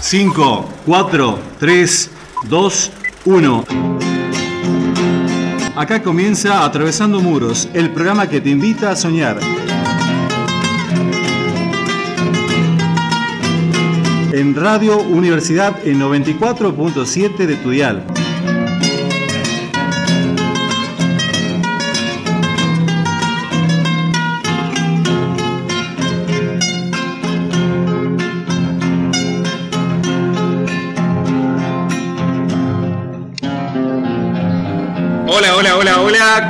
5, 4, 3, 2, 1. Acá comienza Atravesando Muros, el programa que te invita a soñar. En Radio Universidad en 94.7 de Tudial.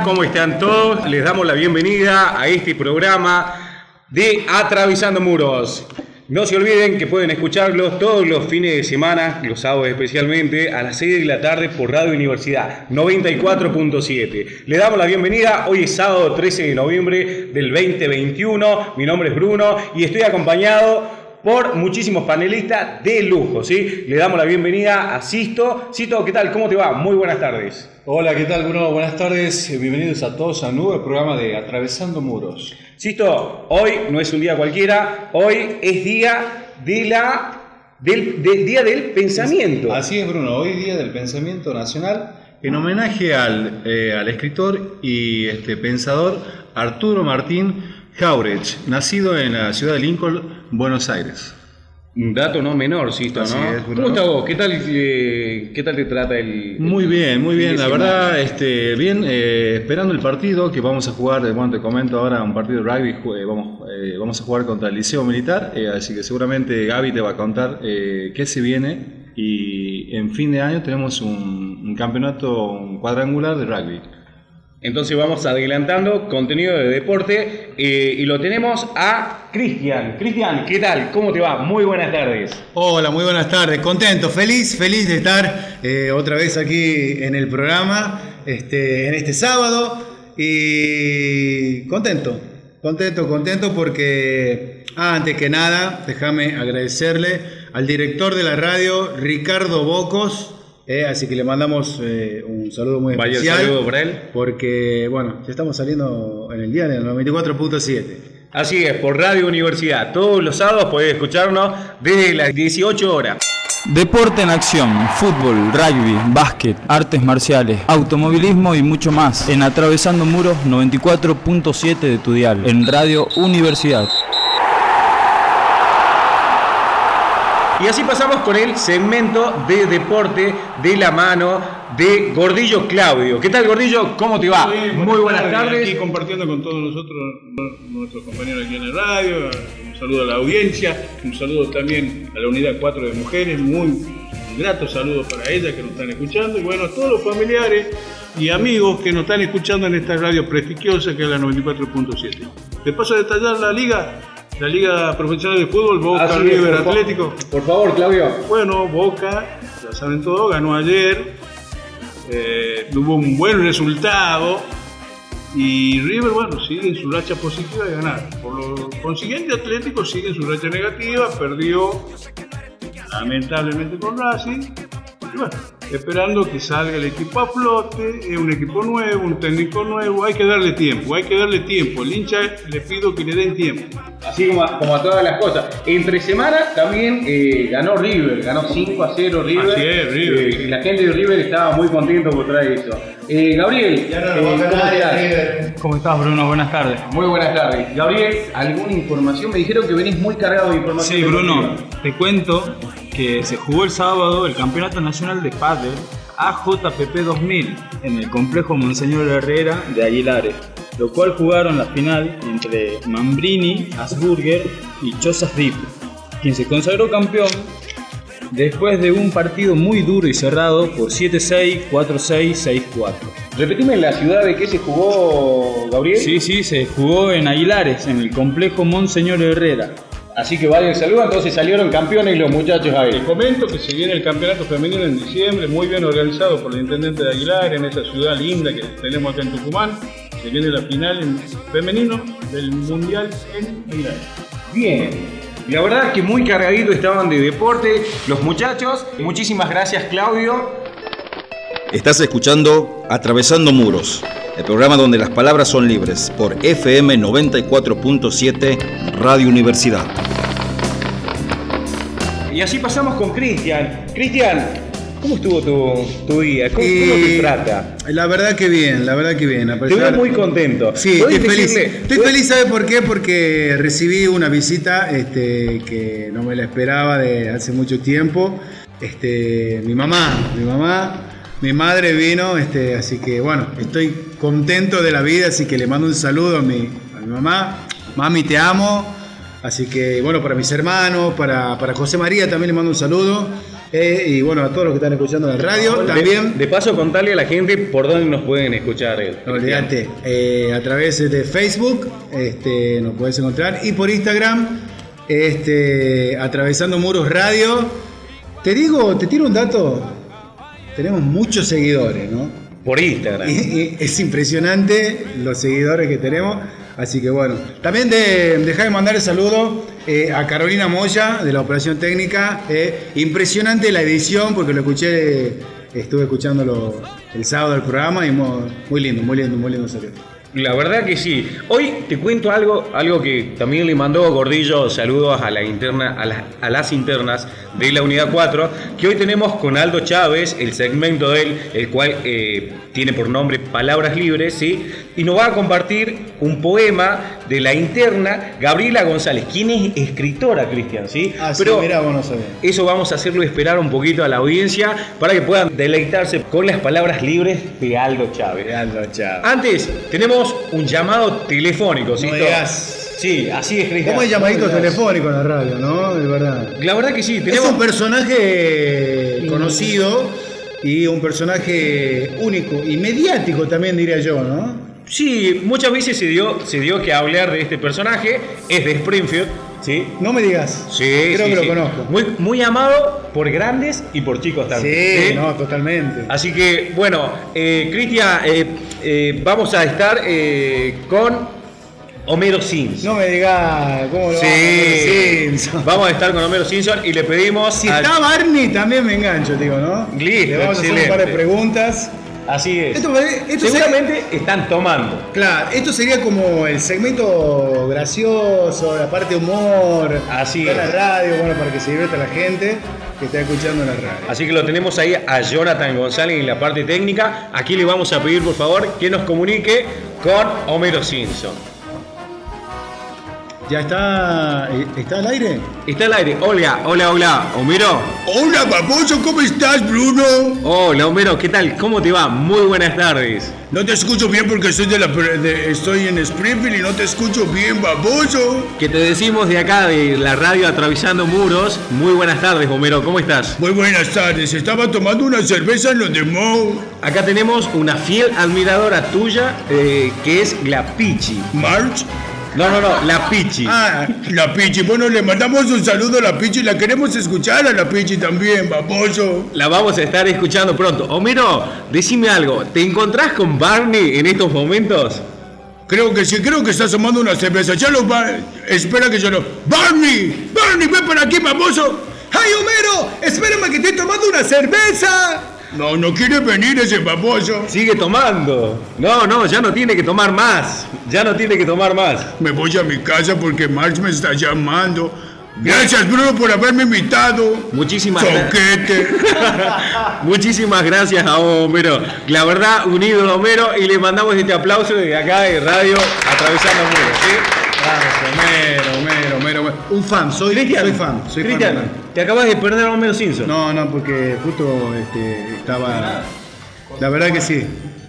¿Cómo están todos? Les damos la bienvenida a este programa de Atravesando Muros. No se olviden que pueden escucharlos todos los fines de semana, los sábados especialmente, a las 6 de la tarde por Radio Universidad 94.7. Le damos la bienvenida, hoy es sábado 13 de noviembre del 2021, mi nombre es Bruno y estoy acompañado por muchísimos panelistas de lujo, ¿sí? Le damos la bienvenida a Sisto. Sisto, ¿qué tal? ¿Cómo te va? Muy buenas tardes. Hola, ¿qué tal, Bruno? Buenas tardes. Bienvenidos a todos a un nuevo programa de Atravesando Muros. Sisto, hoy no es un día cualquiera, hoy es día de la del, día del pensamiento. Así es, Bruno. Hoy día del pensamiento nacional en homenaje al, eh, al escritor y este, pensador Arturo Martín Jauregui, nacido en la ciudad de Lincoln, Buenos Aires. Un dato no menor, Sisto, ¿no? ¿Cómo estás vos? ¿Qué tal, eh, ¿Qué tal te trata el, Muy bien, muy bien. La verdad, este, bien, eh, esperando el partido que vamos a jugar, bueno, te comento ahora, un partido de rugby, vamos, eh, vamos a jugar contra el Liceo Militar, así que seguramente Gaby te va a contar qué se viene y en fin de año tenemos un, un campeonato cuadrangular de rugby. Entonces vamos adelantando contenido de deporte eh, y lo tenemos a Cristian. Cristian, ¿qué tal? ¿Cómo te va? Muy buenas tardes. Hola, muy buenas tardes. Contento, feliz, feliz de estar eh, otra vez aquí en el programa, este, en este sábado. Y contento, contento, contento porque antes que nada, déjame agradecerle al director de la radio, Ricardo Bocos eh, así que le mandamos eh, un saludo muy especial. Vaya saludo para él. Porque, bueno, ya estamos saliendo en el día del 94.7. Así es, por Radio Universidad. Todos los sábados podés escucharnos desde las 18 horas. Deporte en acción, fútbol, rugby, básquet, artes marciales, automovilismo y mucho más en Atravesando Muros 94.7 de Tudial, en Radio Universidad. Y así pasamos con el segmento de deporte de la mano de Gordillo Claudio. ¿Qué tal, Gordillo? ¿Cómo te va? Muy, buenas, tardes. Aquí compartiendo con todos nosotros, nuestros compañeros aquí en el radio. Un saludo a la audiencia, un saludo también a la unidad 4 de mujeres. Muy grato saludo para ellas que nos están escuchando. Y bueno, a todos los familiares y amigos que nos están escuchando en esta radio prestigiosa que es la 94.7. ¿Te paso a detallar la liga? La Liga Profesional de Fútbol, Boca River Atlético. Por favor, Claudio. Bueno, Boca, ya saben todo, ganó ayer, eh, tuvo un buen resultado y River, bueno, sigue en su racha positiva de ganar. Por lo consiguiente, Atlético sigue en su racha negativa, perdió lamentablemente con Racing. Y bueno, esperando que salga el equipo a flote, es un equipo nuevo, un técnico nuevo, hay que darle tiempo, hay que darle tiempo. El hincha le pido que le den tiempo. Así como a, como a todas las cosas. Entre semana también eh, ganó River, ganó 5 a 0 River. Así es, River. Eh, la gente de River estaba muy contento por traer eso. Eh, Gabriel, ¿cómo estás? ¿Cómo estás, Bruno? Buenas tardes. Muy buenas tardes. Gabriel, ¿alguna información? Me dijeron que venís muy cargado de información. Sí, Bruno, te cuento que se jugó el sábado el Campeonato Nacional de Padel AJPP 2000 en el complejo Monseñor Herrera de Aguilares, lo cual jugaron la final entre Mambrini, Asburger y Chosas Deep, quien se consagró campeón después de un partido muy duro y cerrado por 7-6, 4-6, 6-4. Repetime la ciudad de qué se jugó, Gabriel. Sí, sí, se jugó en Aguilares, en el complejo Monseñor Herrera. Así que vayan saludos, entonces salieron campeones los muchachos ahí. Les comento que se viene el campeonato femenino en diciembre, muy bien organizado por el intendente de Aguilar, en esa ciudad linda que tenemos acá en Tucumán. Se viene la final en femenino del Mundial en Aguilar. Bien. La verdad que muy cargaditos estaban de deporte los muchachos. Muchísimas gracias Claudio. Estás escuchando Atravesando Muros, el programa donde las palabras son libres por FM 94.7 Radio Universidad. y así pasamos con Cristian. Cristian, ¿cómo estuvo tu, tu día? ¿Cómo, Y cómo te trata? La verdad que bien, la verdad que bien. a Te veo pesar- muy contento. Sí, ¿Podés estoy feliz. Estoy feliz, ¿sabe por qué? Porque recibí una visita este, que no me la esperaba de hace mucho tiempo. Este, mi mamá, mi mamá, mi madre vino, este, así que bueno, estoy contento de la vida, así que le mando un saludo a mi, a mi mamá. Mami, te amo. Así que bueno, para mis hermanos, para, para José María también le mando un saludo. Eh, y bueno, a todos los que están escuchando en la radio De- también. De, paso, contarle a la gente por dónde nos pueden escuchar. eh, No olvídate, eh, a través de Facebook este, nos puedes encontrar y por Instagram, este, atravesando muros radio. Te digo, te tiro un dato. Tenemos muchos seguidores, ¿no? Por Instagram. Y- y es impresionante los seguidores que tenemos. Así que bueno, también de, dejar de mandar el saludo eh, a Carolina Moya de la Operación Técnica. eh, impresionante la edición porque lo escuché, estuve escuchándolo el sábado del programa y muy, muy lindo, muy lindo, muy lindo salió. La verdad que sí. Hoy te cuento algo, algo que también le mandó Gordillo saludos a la interna, a las, a las internas de la unidad 4, que hoy tenemos con Aldo Chávez, el segmento de él, el cual eh, tiene por nombre Palabras Libres, ¿sí? Y nos va a compartir un poema de la interna Gabriela González, quien es escritora, Cristian, ¿sí? Ah, sí, mirá, sabías. Eso vamos a hacerlo esperar un poquito a la audiencia para que puedan deleitarse con las palabras libres de Aldo Chávez. Antes, tenemos un llamado telefónico, ¿sí? No digas. Sí, así es, Cristian. ¿Cómo hay llamaditos telefónicos en la radio, no? De verdad. La verdad que sí, Es tenemos... un personaje conocido y un personaje único y mediático también diría yo, ¿no? Sí, muchas veces se dio, se dio que hablar de este personaje, es de Springfield, ¿sí? No me digas. Sí, Creo sí, que lo sí. conozco. Muy, muy amado por grandes y por chicos Sí, también. no, totalmente. Así que, bueno, eh, Cristian, eh, eh, vamos a estar eh, con Homero Simpson. No me digas cómo lo Sí, vamos a vamos a estar con Homero Simpson y le pedimos. Si al- está Barney también me engancho, digo, ¿no? Listo, Le vamos a hacer un par de preguntas. Así es. Esto, esto Seguramente están tomando. claro, esto sería como el segmento gracioso, la parte humor. Así de la radio, bueno, para que se divierta la gente que está escuchando la radio. Así que lo tenemos ahí a Jonathan González en la parte técnica. Aquí le vamos a pedir, por favor, que nos comunique con Homero Simpson. ¿Ya está, eh, está al aire? Está al aire. Hola, hola, hola. Homero. Hola, baboso, ¿cómo estás, Bruno? Hola, Homero. ¿Qué tal? ¿Cómo te va? Muy buenas tardes. No te escucho bien porque estoy, de la, de- estoy en Springfield y no te escucho bien, baboso. Que te decimos de acá, de la radio Atravesando Muros. Muy buenas tardes, Homero. ¿Cómo estás? Muy buenas tardes, estaba tomando una cerveza en los de Moe. Acá tenemos una fiel admiradora tuya, eh, que es la Pichi. March. No, no, no, la Pichi. Ah, la Pichi. Bueno, le mandamos un saludo a la Pichi. La queremos escuchar a la Pichi también, baboso. La vamos a estar escuchando pronto. Homero, decime algo. ¿Te encontrás con Barney en estos momentos? Creo que sí, creo que estás tomando una cerveza. Ya lo va. Espera que yo lo. ¡Barney! ¡Barney, ven por aquí, baboso! ¡Ay, Homero! ¡Espérame que estoy tomando una cerveza! No, no quiere venir ese baboso. Sigue tomando. No, no, ya no tiene que tomar más. Ya no tiene que tomar más. Me voy a mi casa porque March me está llamando. Gracias, Bruno, por haberme invitado. Muchísimas gracias. Muchísimas gracias a Homero. La verdad, un ídolo Homero y le mandamos este aplauso desde acá de radio Atravesando Muros. ¿sí? Vamos, Homero, Homero, Homero, Homero. Un fan, soy, Cristian, soy fan. Soy Cristian, fan. te acabas de perder a Homero Simpson. No, no, porque justo este, estaba. La verdad que sí.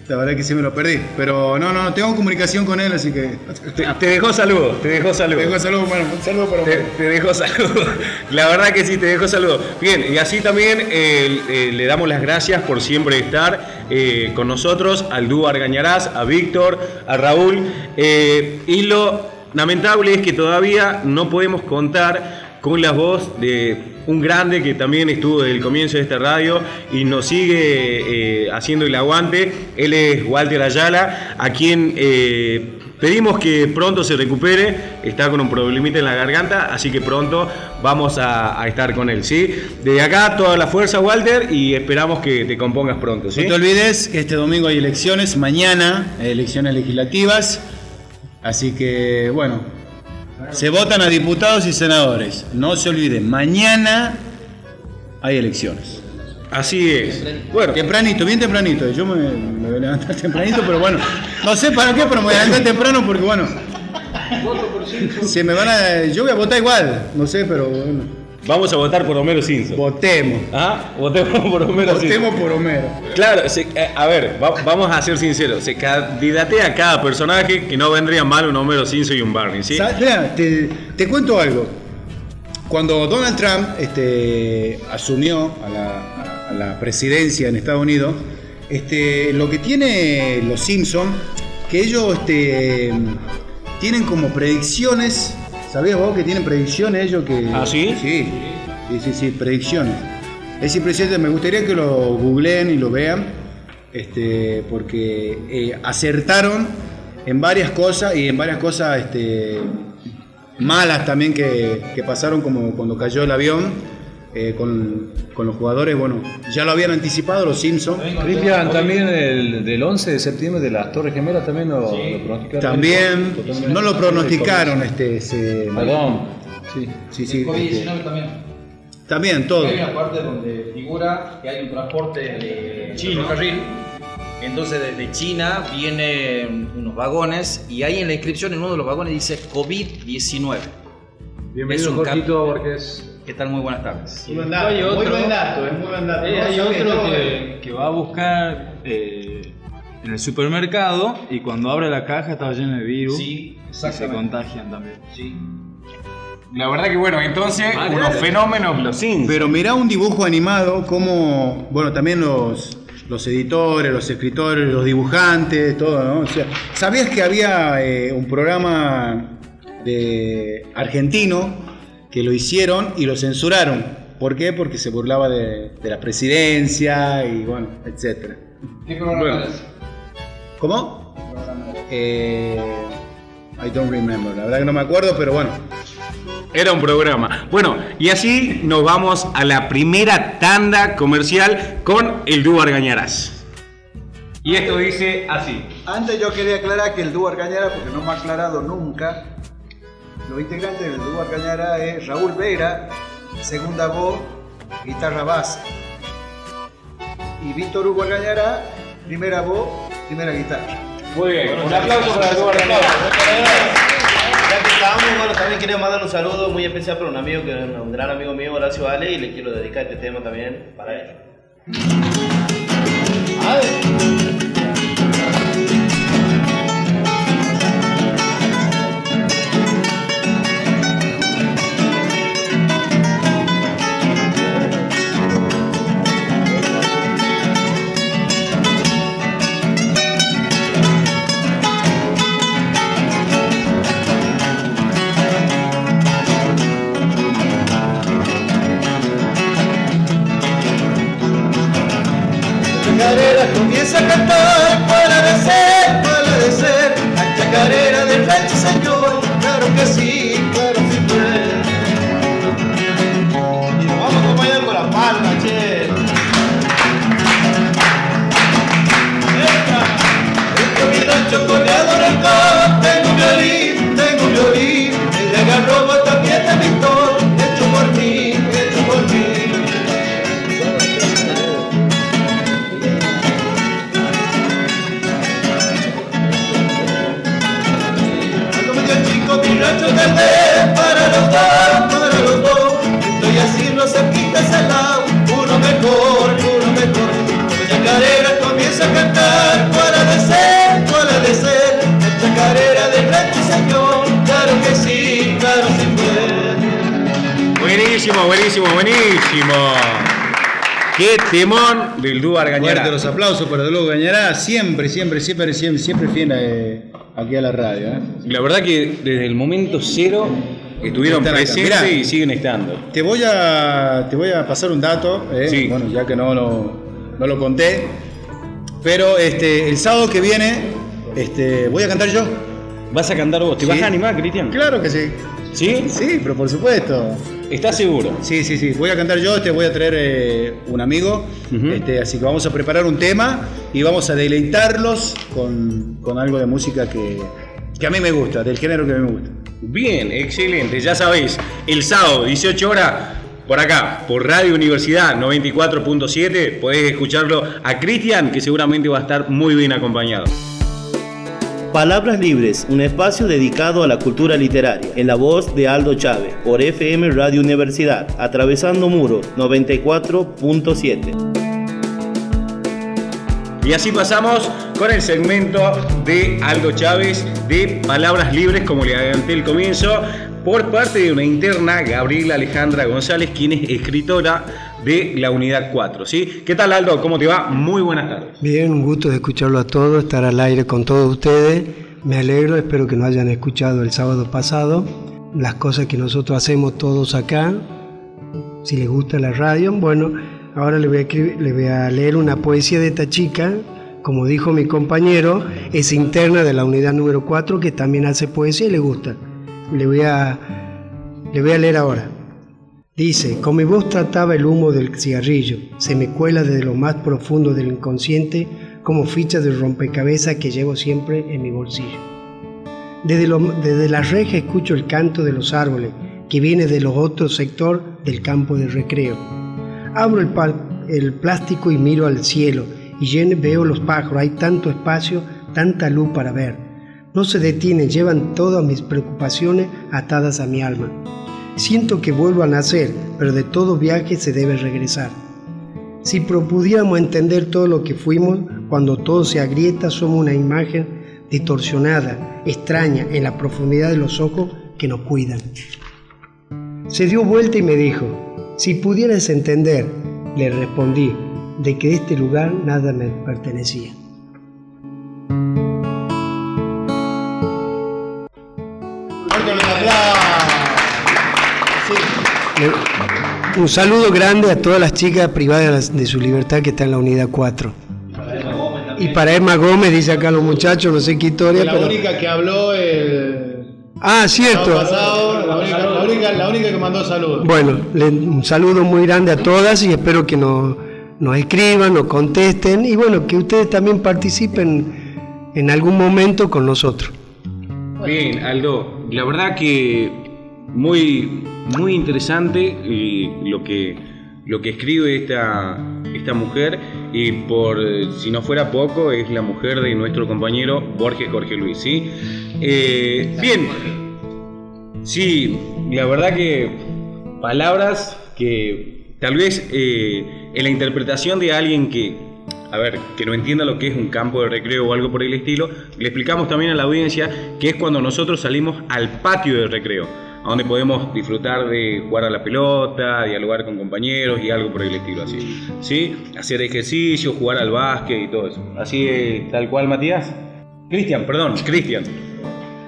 La verdad que sí me lo perdí. Pero no, no, tengo comunicación con él, así que. Te, te dejó saludos, te dejó saludos. Tengo saludo, bueno, un saludo para Te, te dejo saludos. La verdad que sí, te dejo saludos. Bien, y así también eh, eh, le damos las gracias por siempre estar eh, con nosotros, al dúo Argañarás, a Víctor, a Raúl. y lo lamentable es que todavía no podemos contar con la voz de un grande que también estuvo desde el comienzo de esta radio y nos sigue eh, haciendo el aguante. Él es Walter Ayala, a quien eh, pedimos que pronto se recupere. Está con un problemita en la garganta, así que pronto vamos a, estar con él. ¿sí? Desde acá toda la fuerza, Walter, y esperamos que te compongas pronto. ¿sí? No te olvides que este domingo hay elecciones, mañana hay elecciones legislativas. Así que, bueno, se votan a diputados y senadores. No se olviden, mañana hay elecciones. Así es. Bueno, Tempranito, bien tempranito. Yo me, me voy a levantar tempranito, pero bueno, no sé para qué, pero me voy a levantar temprano porque bueno. Se me van a, yo voy a votar igual, no sé, pero bueno, vamos a votar por Homero Simpson. votemos. ¿Ah? Votemos por Homero Simpson. Votemos por Homero. Claro, se- eh, a ver, va- vamos a ser sinceros. Se candidatea a cada personaje que no vendría mal un Homero Simpson y un Barney, ¿sí? Mira, te, te cuento algo. Cuando Donald Trump este, asumió a la, a- a la presidencia en Estados Unidos, este, lo que tiene los Simpson, que ellos este, tienen como predicciones, ¿sabías vos que tienen predicciones ellos que... ¿Ah, sí? Sí, sí, sí, sí, predicciones. Es impresionante, me gustaría que lo googleen y lo vean, este, porque eh, acertaron en varias cosas y en varias cosas este, malas también que, que pasaron como cuando cayó el avión eh, con, con los jugadores, bueno, ya lo habían anticipado los Simpsons. Cristian, también el, del 11 de septiembre de las Torres Gemelas también lo, lo pronosticaron. También Totalmente. no lo pronosticaron, este, ese- Perdón. Sí. sí, sí, El este, COVID-19 también. también todo. Hay una parte donde figura que hay un transporte de ferrocarril. Entonces desde China vienen unos vagones y ahí en la inscripción en uno de los vagones dice COVID-19. Bienvenido, Jorgito Borges. ¿Qué tal? Muy buenas tardes. Muy buen dato, Hay muy otro- buen dato, es muy buen dato. Eh, hay otro no, que, que va a buscar eh, en el supermercado y cuando abre la caja está lleno de virus Sí, y se contagian también. Sí. La verdad que bueno, entonces, unos fenómenos los. Pero mirá un dibujo animado como, bueno, también los, los editores, los escritores, los dibujantes, todo, ¿no? O sea, ¿sabías que había eh, un programa de argentino que lo hicieron y lo censuraron? ¿Por qué? Porque se burlaba de, de la presidencia y bueno, etcétera. ¿Qué programa Bueno. es? ¿Cómo? Eh, I don't remember, la verdad que no me acuerdo, pero bueno. Era un programa. Bueno, y así nos vamos a la primera tanda comercial con el dúo Argañarás. Y esto dice así. Antes yo quería aclarar que el dúo Argañara, porque no me ha aclarado nunca, los integrantes del dúo Argañara es Raúl Vera, segunda voz, guitarra base. Y Víctor Hugo Argañara, primera voz, primera guitarra. Muy bien, un aplauso para el dúo. Ya que estamos, bueno, también quería mandar un saludo muy especial para un amigo que es un gran amigo mío, Horacio Ale, y le quiero dedicar este tema también para él. chacarera comienza a cantar para de ser, para de ser la chacarera del rancho señor, claro que sí, claro que sí. Y nos vamos a acompañar con la palma, che. De mi rancho coreado Buenísimo, buenísimo, buenísimo. Qué temón del dúo Fuerte Argañarás. los aplausos para Luego Gañará, siempre, siempre, siempre, siempre, siempre fiel eh, aquí a la radio. ¿eh? La verdad que desde el momento cero estuvieron presentes y siguen estando. Te voy a, te voy a pasar un dato, ¿eh? Sí. bueno, ya que no lo, no lo conté, pero este, el sábado que viene este, voy a cantar yo. ¿Vas a cantar vos? ¿Te Sí. vas a animar, Cristian? Claro que sí. ¿Sí? Sí, pero por supuesto. ¿Estás seguro? Sí, sí, sí. Voy a cantar yo, te voy a traer eh, un amigo. Este, así que vamos a preparar un tema y vamos a deleitarlos con, con algo de música que, que a mí me gusta, del género que a mí me gusta. Bien, excelente. Ya sabéis, el sábado, 18 horas, por acá, por Radio Universidad 94.7, podés escucharlo a Cristian, que seguramente va a estar muy bien acompañado. Palabras Libres, un espacio dedicado a la cultura literaria, en la voz de Aldo Chávez, por FM Radio Universidad, atravesando muros 94.7. Y así pasamos con el segmento de Aldo Chávez de Palabras Libres, como le adelanté el comienzo, por parte de una interna, Gabriela Alejandra González, quien es escritora de la unidad 4. ¿sí? ¿Qué tal Aldo? ¿Cómo te va? Muy buenas tardes. Bien, un gusto de escucharlo a todos, estar al aire con todos ustedes. Me alegro, espero que nos hayan escuchado el sábado pasado. Las cosas que nosotros hacemos todos acá, si les gusta la radio, bueno, Ahora le voy, a le voy a leer una poesía de esta chica, como dijo mi compañero, es interna de la unidad número 4 que también hace poesía y le gusta. Le voy a, le voy a leer ahora. Dice, con mi voz trataba el humo del cigarrillo, se me cuela desde lo más profundo del inconsciente como ficha de rompecabezas que llevo siempre en mi bolsillo. Desde, la reja escucho el canto de los árboles que viene de los otros sector del campo de recreo Abro el, plástico y miro al cielo y veo los pájaros. Hay tanto espacio, tanta luz para ver. No se detienen, llevan todas mis preocupaciones atadas a mi alma. Siento que vuelvo a nacer, pero de todo viaje se debe regresar. Si pudiéramos entender todo lo que fuimos, cuando todo se agrieta, somos una imagen distorsionada, extraña, en la profundidad de los ojos que nos cuidan. Se dio vuelta y me dijo, si pudieras entender, le respondí, de que este lugar nada me pertenecía. Un saludo grande a todas las chicas privadas de su libertad que están en la unidad 4. Y para Emma Gómez, dice acá los muchachos, no sé qué historia. La única que habló el Ah, cierto. la, única, que mandó saludos. Bueno, un saludo muy grande a todas y espero que nos, nos escriban, nos contesten y bueno, que ustedes también participen en algún momento con nosotros. Bien, Aldo, la verdad que muy, muy interesante lo que, lo que escribe esta, esta mujer. Y por si no fuera poco es la mujer de nuestro compañero Borges Jorge Luis, ¿sí? Eh, bien, sí, la verdad que palabras que tal vez eh, en la interpretación de alguien que, a ver, que no entienda lo que es un campo de recreo o algo por el estilo, le explicamos también a la audiencia que es cuando nosotros salimos al patio de recreo, a donde podemos disfrutar de jugar a la pelota, dialogar con compañeros y algo por el estilo así. ¿Sí? Hacer ejercicio, jugar al básquet y todo eso. Así es, tal cual, Matías. Cristian, perdón, Cristian.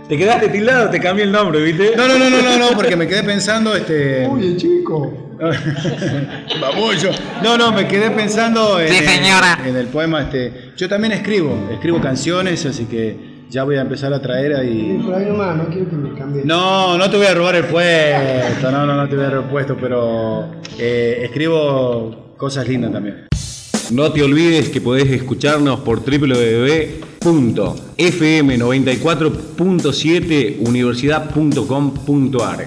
Te quedaste tildado, te cambié el nombre, ¿viste? No, no, no, no, no, no porque me quedé pensando, este. Oye, chico. Vamos yo. No, no, me quedé pensando en, sí, señora. en el poema, este. Yo también escribo, escribo canciones, así que ya voy a empezar a traer ahí. Sí, por ahí nomás, no quiero que me cambie. No, no te voy a robar el puesto, no, no, no te voy a robar el puesto, pero eh, escribo cosas lindas también. No te olvides que podés escucharnos por www.fm94.7 universidad.com.ar.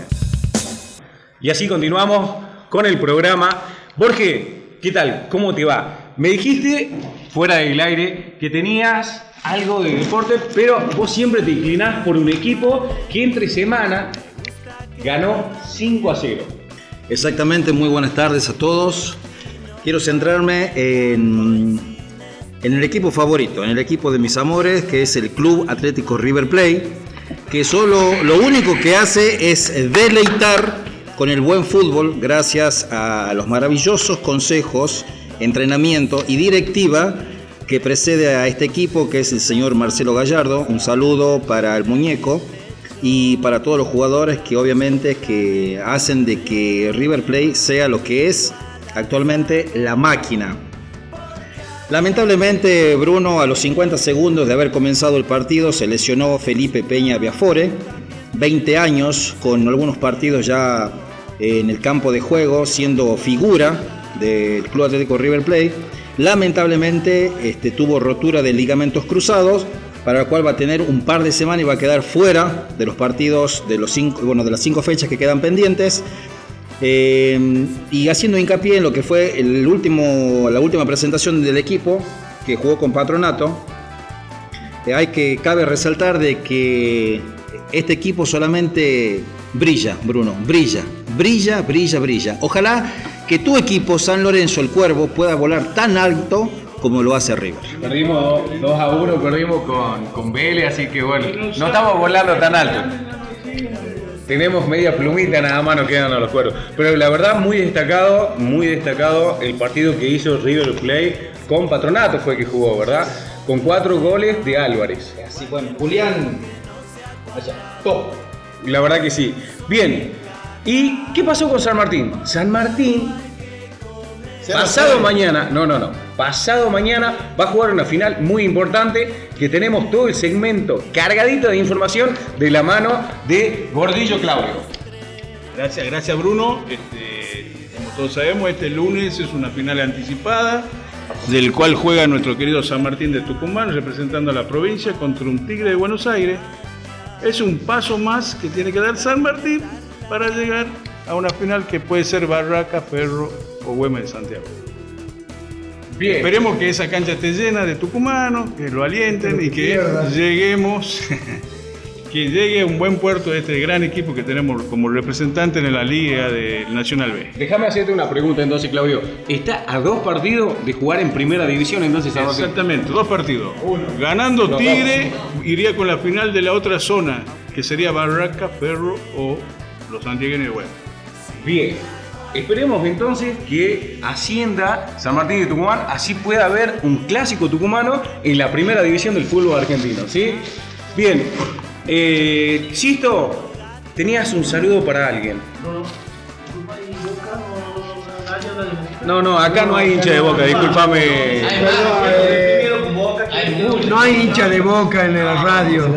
Y así continuamos con el programa. Borge, ¿qué tal? ¿Cómo te va? Me dijiste fuera del aire que tenías algo de deporte, pero vos siempre te inclinás por un equipo que entre semana ganó 5 a 0. Exactamente, muy buenas tardes a todos. Quiero centrarme en, el equipo favorito, en el equipo de mis amores, que es el Club Atlético River Plate, que solo lo único que hace es deleitar con el buen fútbol gracias a los maravillosos consejos, entrenamiento y directiva que precede a este equipo, que es el señor Marcelo Gallardo. Un saludo para el muñeco y para todos los jugadores que obviamente que hacen de que River Plate sea lo que es actualmente la máquina. Lamentablemente Bruno a los 50 segundos de haber comenzado el partido se lesionó Felipe Peña Biafore, 20 años con algunos partidos ya en el campo de juego siendo figura del Club Atlético River Plate. Lamentablemente este, tuvo rotura de ligamentos cruzados, para el cual va a tener un par de semanas y va a quedar fuera de los partidos de, los cinco, bueno, de las cinco fechas que quedan pendientes. Eh, y haciendo hincapié en lo que fue el último, la última presentación del equipo que jugó con Patronato, eh, hay que cabe resaltar de que este equipo solamente brilla, Bruno, brilla, brilla, brilla, brilla. Ojalá que tu equipo San Lorenzo el Cuervo pueda volar tan alto como lo hace River. Perdimos 2 a 1, perdimos con, con Vélez, así que bueno, no estamos volando tan alto. Tenemos media plumita nada más, nos quedan a los cuervos. Pero la verdad, muy destacado, muy destacado el partido que hizo River Plate con Patronato fue que jugó, ¿verdad? Con cuatro goles de Álvarez. Así, bueno, Julián, allá, top. La verdad que sí. Bien. ¿Y qué pasó con San Martín? San Martín, pasado mañana, no, no, no, pasado mañana va a jugar una final muy importante que tenemos todo el segmento cargadito de información de la mano de Gordillo Claudio. Gracias, gracias Bruno. Este, como todos sabemos, este lunes es una final anticipada, del cual juega nuestro querido San Martín de Tucumán, representando a la provincia contra un Tigre de Buenos Aires. Es un paso más que tiene que dar San Martín para llegar a una final que puede ser Barraca, Ferro o Güemes de Santiago. Bien. Esperemos que esa cancha esté llena de tucumanos, que lo alienten y que lleguemos, que llegue a un buen puerto este gran equipo que tenemos como representante en la Liga del Nacional B. Déjame hacerte una pregunta entonces, Claudio. Está a dos partidos de jugar en primera división, entonces? Exactamente, dos partidos. Ganando Tigre, iría con la final de la otra zona, que sería Barraca, Ferro o los santiagueños de Güemes. Bien. Esperemos entonces que ascienda San Martín de Tucumán, así pueda haber un clásico tucumano en la primera división del fútbol argentino, ¿sí? Bien. Eh, Chisto, tenías un saludo para alguien. No, no, acá no hay hincha de boca, discúlpame. No hay hincha de boca en la radio.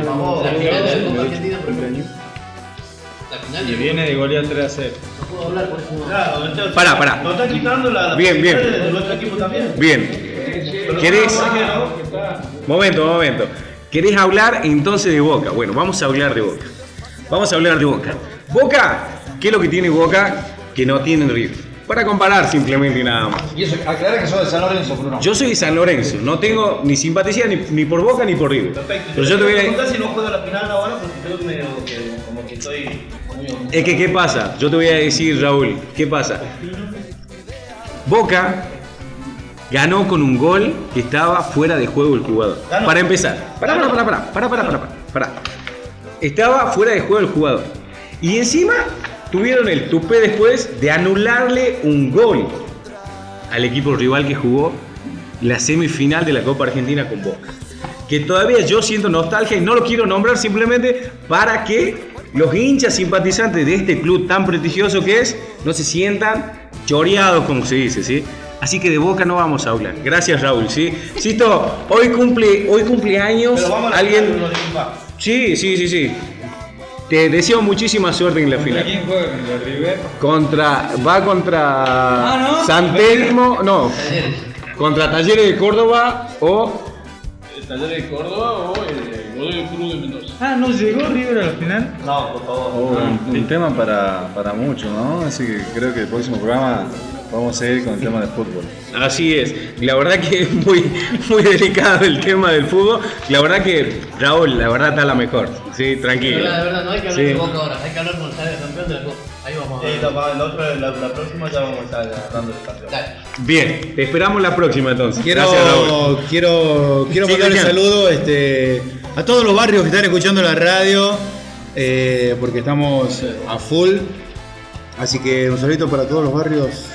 Y viene de golear 3 a 0. Pará, pará. Nos está quitando la, Bien, bien. posibilidad de nuestro equipo también. Bien. ¿Querés? Momento, momento. ¿Querés hablar entonces de Boca? Bueno, vamos a hablar de Boca. Vamos a hablar de Boca. Boca, ¿qué es lo que tiene Boca que no tiene River? Para comparar simplemente y nada más. Y eso, aclara que sos de San Lorenzo, Bruno. Yo soy de San Lorenzo, no tengo ni simpatía ni, ni por Boca ni por River. Pero yo te voy a preguntar si no juego la final ahora porque creo que, medio que como que estoy Es que, ¿qué pasa? Yo te voy a decir, Raúl, ¿qué pasa? Boca ganó con un gol que estaba fuera de juego el jugador. Ganó. Para empezar. Pará, pará, pará, pará, pará, pará, pará, pará. Estaba fuera de juego el jugador. Y encima tuvieron el tupé después de anularle un gol al equipo rival que jugó la semifinal de la Copa Argentina con Boca. Que todavía yo siento nostalgia y no lo quiero nombrar simplemente para que los hinchas simpatizantes de este club tan prestigioso que es no se sientan choreados, como se dice, ¿sí? Así que de Boca no vamos a hablar. Gracias, Raúl, ¿sí? Sisto, hoy cumple, hoy cumple años Pero vamos a la alguien... no. Sí, sí, sí, sí. Te deseo muchísima suerte en la final. ¿Quién juega contra River? Contra. Va contra. Ah, ¿no? San Telmo. No. Contra Talleres de Córdoba o. ¿El Taller de Córdoba o el Godoy Cruz de Mendoza? Ah, ¿no llegó River a la final? No, por favor. Oh, un, un tema para, para mucho, ¿no? Así que creo que el próximo programa vamos a seguir con el tema de fútbol. Así es. La verdad que es muy, muy delicado el tema del fútbol. La verdad que Raúl, la verdad está la mejor. Sí, tranquilo. La verdad, no hay que hablar Sí. de Boca ahora, hay que hablar con el campeón de la Copa. Ahí vamos a Sí, ver. la, la otra- la- la próxima ya vamos a estar dando el campeón. Dale. Bien, te esperamos la próxima entonces. Quiero, Gracias, Raúl. quiero, quiero Sí, mandar un saludo este, a todos los barrios que están escuchando la radio, eh, porque estamos a full. Así que un saludito para todos los barrios.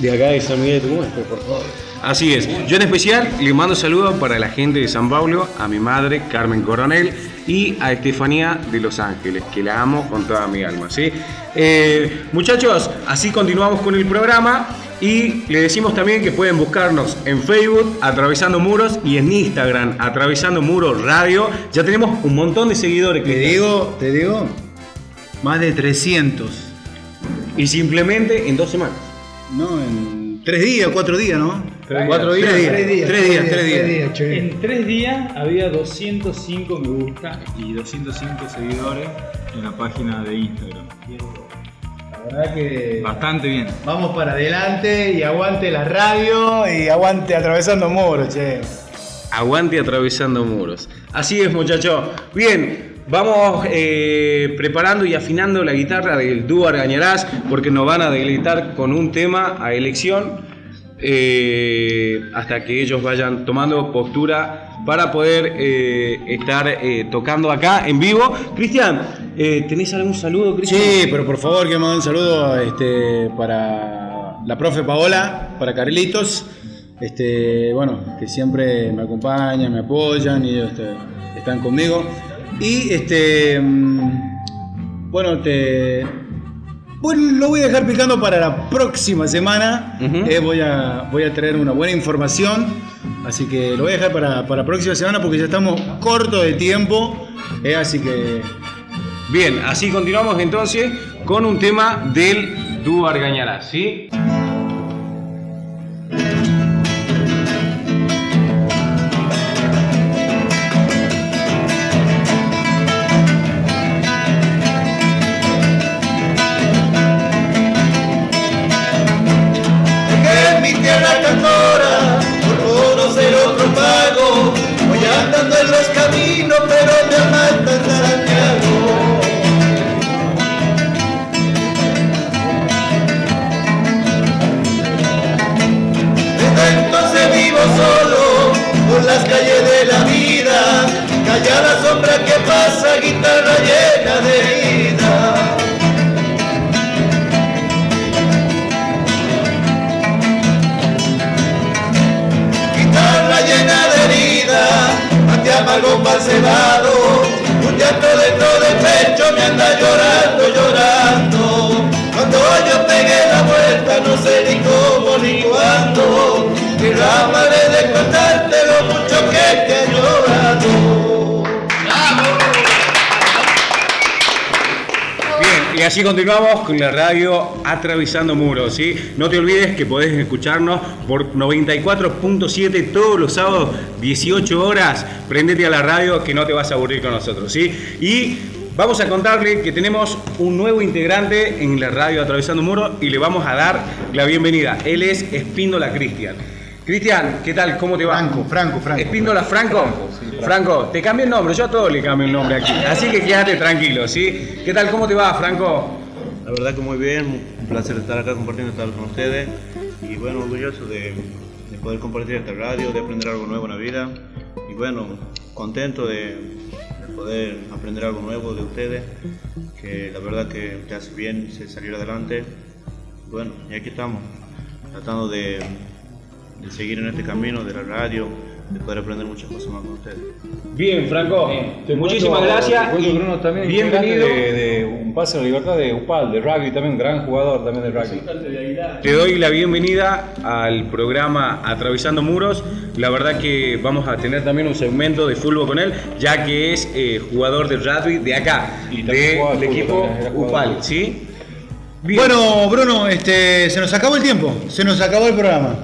De acá de San Miguel de Tucumán, por favor. Así es. Yo en especial le mando saludos para la gente de San Pablo, a mi madre Carmen Coronel y a Estefanía de Los Ángeles, que la amo con toda mi alma. ¿sí? Eh, muchachos, así continuamos con el programa y le decimos también que pueden buscarnos en Facebook, Atravesando Muros, y en Instagram, Atravesando Muros Radio. Ya tenemos un montón de seguidores. Te Cristian. digo, te digo, más de 300. Y simplemente en dos semanas. No, en tres días, cuatro días, ¿no? Cuatro días. Tres días, tres días, tres días. En tres días había 205 me gusta y 205 seguidores en la página de Instagram. La verdad que Bastante bien. vamos para adelante y aguante la radio y aguante atravesando muros, che. Aguante atravesando muros. Así es, muchachos. Bien, vamos eh, preparando y afinando la guitarra del dúo Argañarás porque nos van a deleitar con un tema a elección eh, hasta que ellos vayan tomando postura para poder eh, estar tocando acá en vivo. Cristian, eh, ¿tenés algún saludo, Cristian? Sí, pero por favor quiero mandar un saludo este, para la profe Paola, para Carlitos, este, bueno, que siempre me acompañan, me apoyan y este, están conmigo. Y este, mm, bueno, te, bueno, lo voy a dejar picando para la próxima semana. Eh, voy, a, voy a traer una buena información. Así que lo voy a dejar para, para la próxima semana porque ya estamos cortos de tiempo. eh, así que Bien, así continuamos entonces con un tema del dúo Argañarás, ¿sí? Un llanto dentro del pecho me anda llorando, llorando. Cuando yo pegué la vuelta no sé ni cómo ni cuándo, ni ramaré de contarte lo mucho que he llorado. Y así continuamos con la radio Atravesando Muros, ¿sí? No te olvides que podés escucharnos por 94.7 todos los sábados, 18 horas. Prendete a la radio que no te vas a aburrir con nosotros, ¿sí? Y vamos a contarle que tenemos un nuevo integrante en la radio Atravesando Muros y le vamos a dar la bienvenida. Él es Espíndola Cristian. Cristian, ¿qué tal? ¿Cómo te va? Franco, Franco, Franco. Espíndola Franco. Franco, te cambio el nombre, yo a todos le cambio el nombre aquí. Así que quédate tranquilo, ¿sí? ¿Qué tal? ¿Cómo te va, Franco? La verdad que muy bien, un placer estar acá compartiendo esta con ustedes y bueno, orgulloso de, de poder compartir esta radio, de aprender algo nuevo en la vida y bueno, contento de, de poder aprender algo nuevo de ustedes, que la verdad que te hace bien salir adelante. Bueno, y aquí estamos, tratando de, de seguir en este camino de la radio, de poder aprender muchas cosas más con ustedes. Bien, Franco. Te Muchísimas cuento- gracias. te cuento, y Bruno, también bienvenido. De, de un pase a la libertad de UPAL, de rugby, también gran jugador también de rugby. Te doy la bienvenida al programa Atravesando Muros. La verdad que vamos a tener también un segmento de fútbol con él, ya que es eh, jugador de rugby de acá, Y del fútbol equipo también. UPAL, ¿sí? Bien. Bueno, Bruno, este, se nos acabó el tiempo, se nos acabó el programa.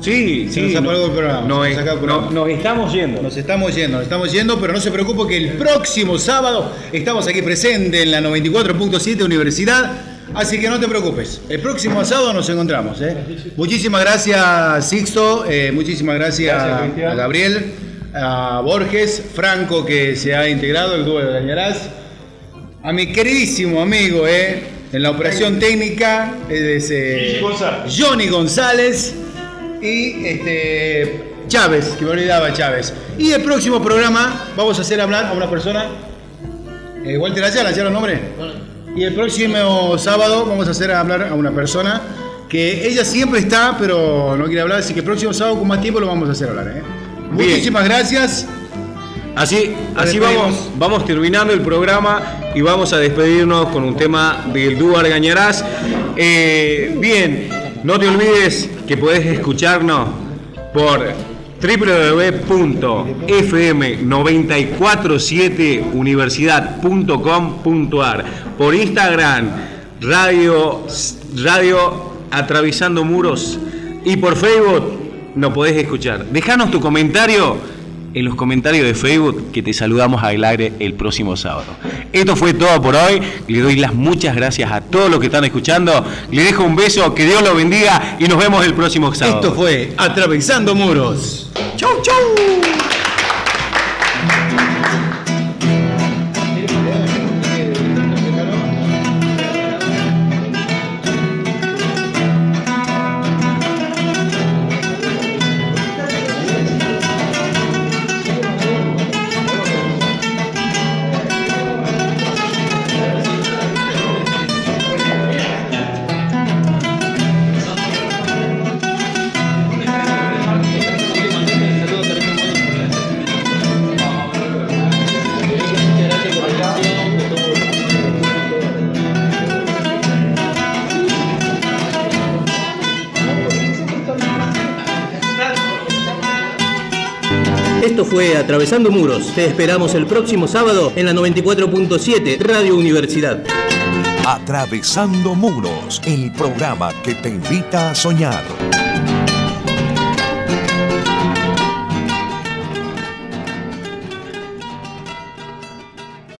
Sí, sí. nos apagó el programa, Nos, se nos acabó el programa. nos- nos estamos yendo. Nos estamos yendo, nos estamos yendo, pero no se preocupe que el próximo sábado estamos aquí presentes en la 94.7 Universidad, así que no te preocupes. El próximo sábado nos encontramos. ¿eh? Muchísimas gracias Sixto, eh, muchísimas gracias, a Gabriel, a Borges, Franco que se ha integrado, el dúo de Dañarás, a mi queridísimo amigo eh, en la operación técnica, es, eh, Johnny González y este Chávez, que me olvidaba Chávez. Y el próximo programa vamos a hacer hablar a una persona, eh, Walter Ayala, ¿ya el nombre? Y el próximo sábado vamos a hacer hablar a una persona que ella siempre está, pero no quiere hablar, así que el próximo sábado con más tiempo lo vamos a hacer hablar. ¿eh? Muchísimas gracias. Así, así vamos, vamos terminando el programa y vamos a despedirnos con un tema del dúo Argañarás. Eh, bien, no te olvides que podés escucharnos por www.fm947universidad.com.ar por Instagram, radio, radio Atravesando Muros y por Facebook nos podés escuchar. Dejanos tu comentario en los comentarios de Facebook que te saludamos al aire el próximo sábado. Esto fue todo por hoy. Le doy las muchas gracias a todos los que están escuchando. Le dejo un beso, que Dios los bendiga y nos vemos el próximo sábado. Esto fue Atravesando Muros. ¡Chau, chau! Atravesando Muros. Te esperamos el próximo sábado en la 94.7 Radio Universidad. Atravesando Muros, el programa que te invita a soñar.